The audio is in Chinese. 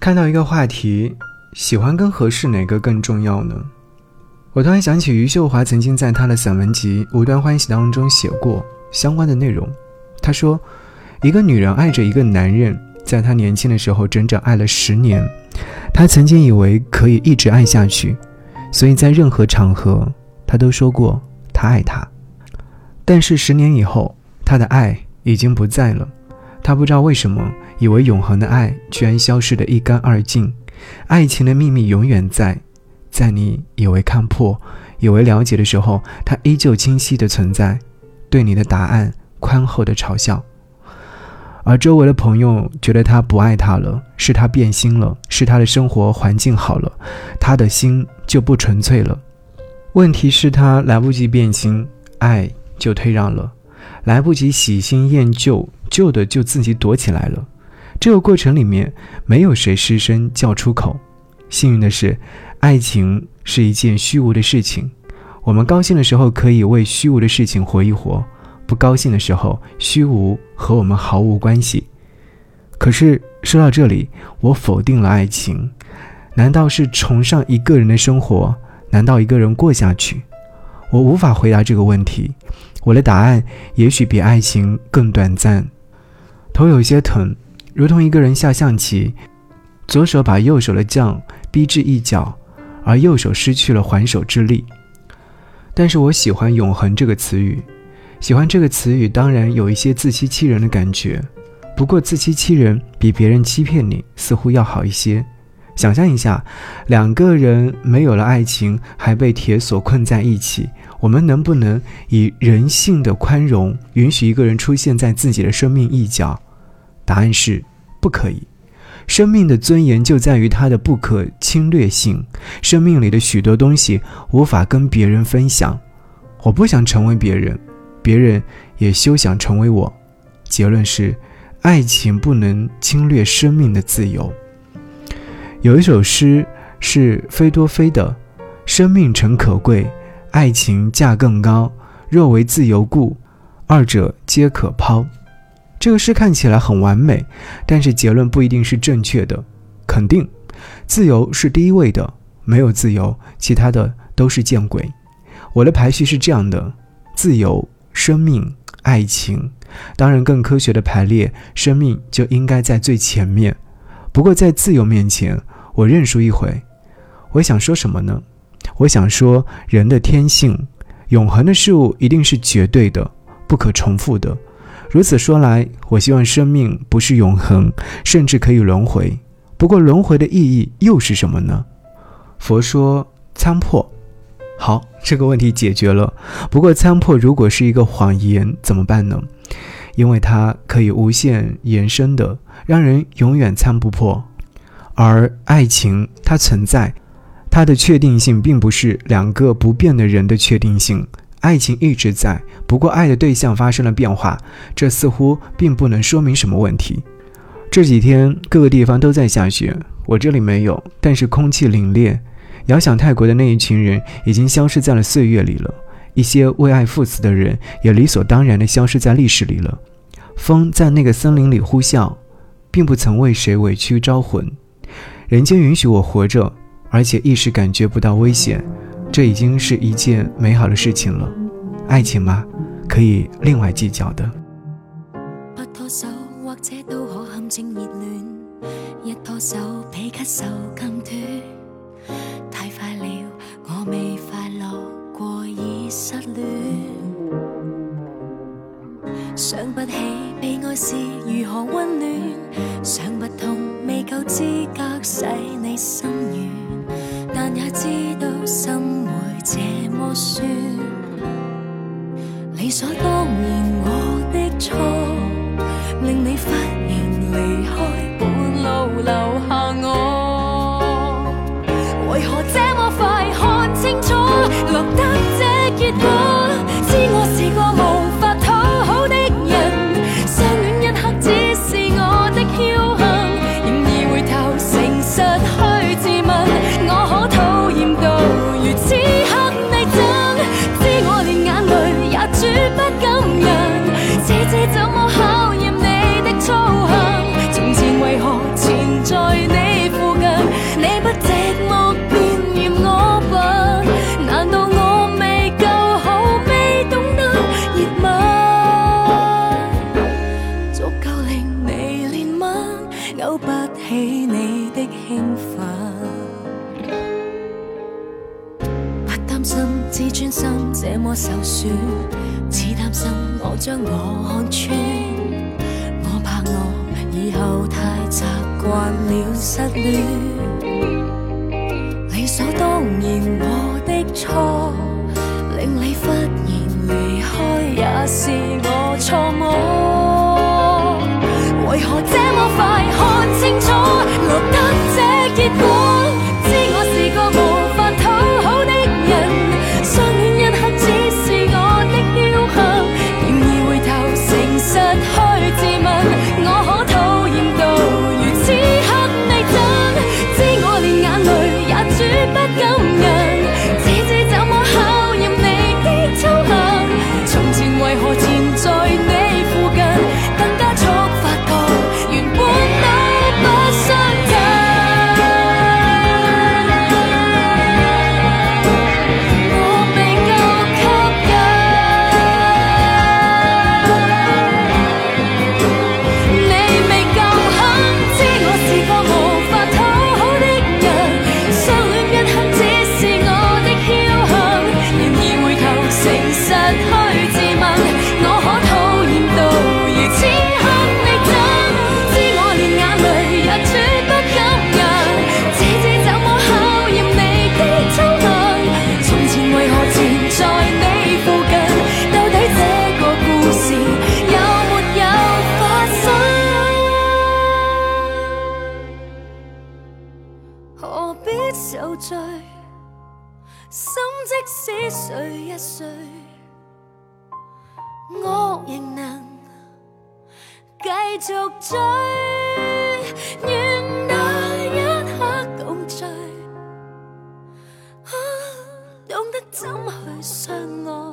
看到一个话题，喜欢跟合适哪个更重要呢？我突然想起余秀华曾经在他的散文集《无端欢喜》当中写过相关的内容。她说，一个女人爱着一个男人，在她年轻的时候整整爱了十年，她曾经以为可以一直爱下去，所以在任何场合，她都说过她爱他。但是十年以后，她的爱已经不在了，她不知道为什么，以为永恒的爱居然消失得一干二净，爱情的秘密永远在。在你以为看破、以为了解的时候，它依旧清晰的存在，对你的答案宽厚的嘲笑。而周围的朋友觉得他不爱他了，是他变心了，是他的生活环境好了，他的心就不纯粹了。问题是，他来不及变心，爱就退让了；来不及喜新厌旧，旧的就自己躲起来了。这个过程里面，没有谁失声叫出口。幸运的是。爱情是一件虚无的事情，我们高兴的时候可以为虚无的事情活一活，不高兴的时候，虚无和我们毫无关系。可是说到这里，我否定了爱情，难道是崇尚一个人的生活？难道一个人过下去？我无法回答这个问题，我的答案也许比爱情更短暂。头有些疼，如同一个人下象棋，左手把右手的将逼至一角。而右手失去了还手之力，但是我喜欢“永恒”这个词语，喜欢这个词语，当然有一些自欺欺人的感觉，不过自欺欺人比别人欺骗你似乎要好一些。想象一下，两个人没有了爱情，还被铁锁困在一起，我们能不能以人性的宽容，允许一个人出现在自己的生命一角？答案是不可以。生命的尊严就在于它的不可侵略性。生命里的许多东西无法跟别人分享。我不想成为别人，别人也休想成为我。结论是，爱情不能侵略生命的自由。有一首诗是菲多菲的：“生命诚可贵，爱情价更高。若为自由故，二者皆可抛。”这个诗看起来很完美，但是结论不一定是正确的。肯定，自由是第一位的，没有自由，其他的都是见鬼。我的排序是这样的：自由、生命、爱情。当然，更科学的排列，生命就应该在最前面。不过，在自由面前，我认输一回。我想说什么呢？我想说，人的天性，永恒的事物一定是绝对的，不可重复的。如此说来，我希望生命不是永恒，甚至可以轮回。不过，轮回的意义又是什么呢？佛说参破。好，这个问题解决了。不过，参破如果是一个谎言，怎么办呢？因为它可以无限延伸的，让人永远参不破。而爱情，它存在，它的确定性并不是两个不变的人的确定性。爱情一直在，不过爱的对象发生了变化，这似乎并不能说明什么问题。这几天各个地方都在下雪，我这里没有，但是空气凛冽。遥想泰国的那一群人已经消失在了岁月里了，一些为爱赴死的人也理所当然地消失在历史里了。风在那个森林里呼啸，并不曾为谁委屈招魂。人间允许我活着，而且一时感觉不到危险。这已经是一件美好的事情了，爱情嘛，可以另外计较的。不拖手或者都可陷阱热恋，一拖手比咳嗽更短。太快了，我未快乐过已失恋。想不起被爱是如何温暖，想不通未够资格使你心软，但也知道心会。这么说，理所当然我的错，自尊心这么受损，只担心我将我看穿，我怕我以后太习惯了失恋。理所当然我的错，令你忽然离开也是我错么？为何这么快？有罪，心即使碎一碎，我仍能继续追。愿那一刻共醉，懂得怎去相爱。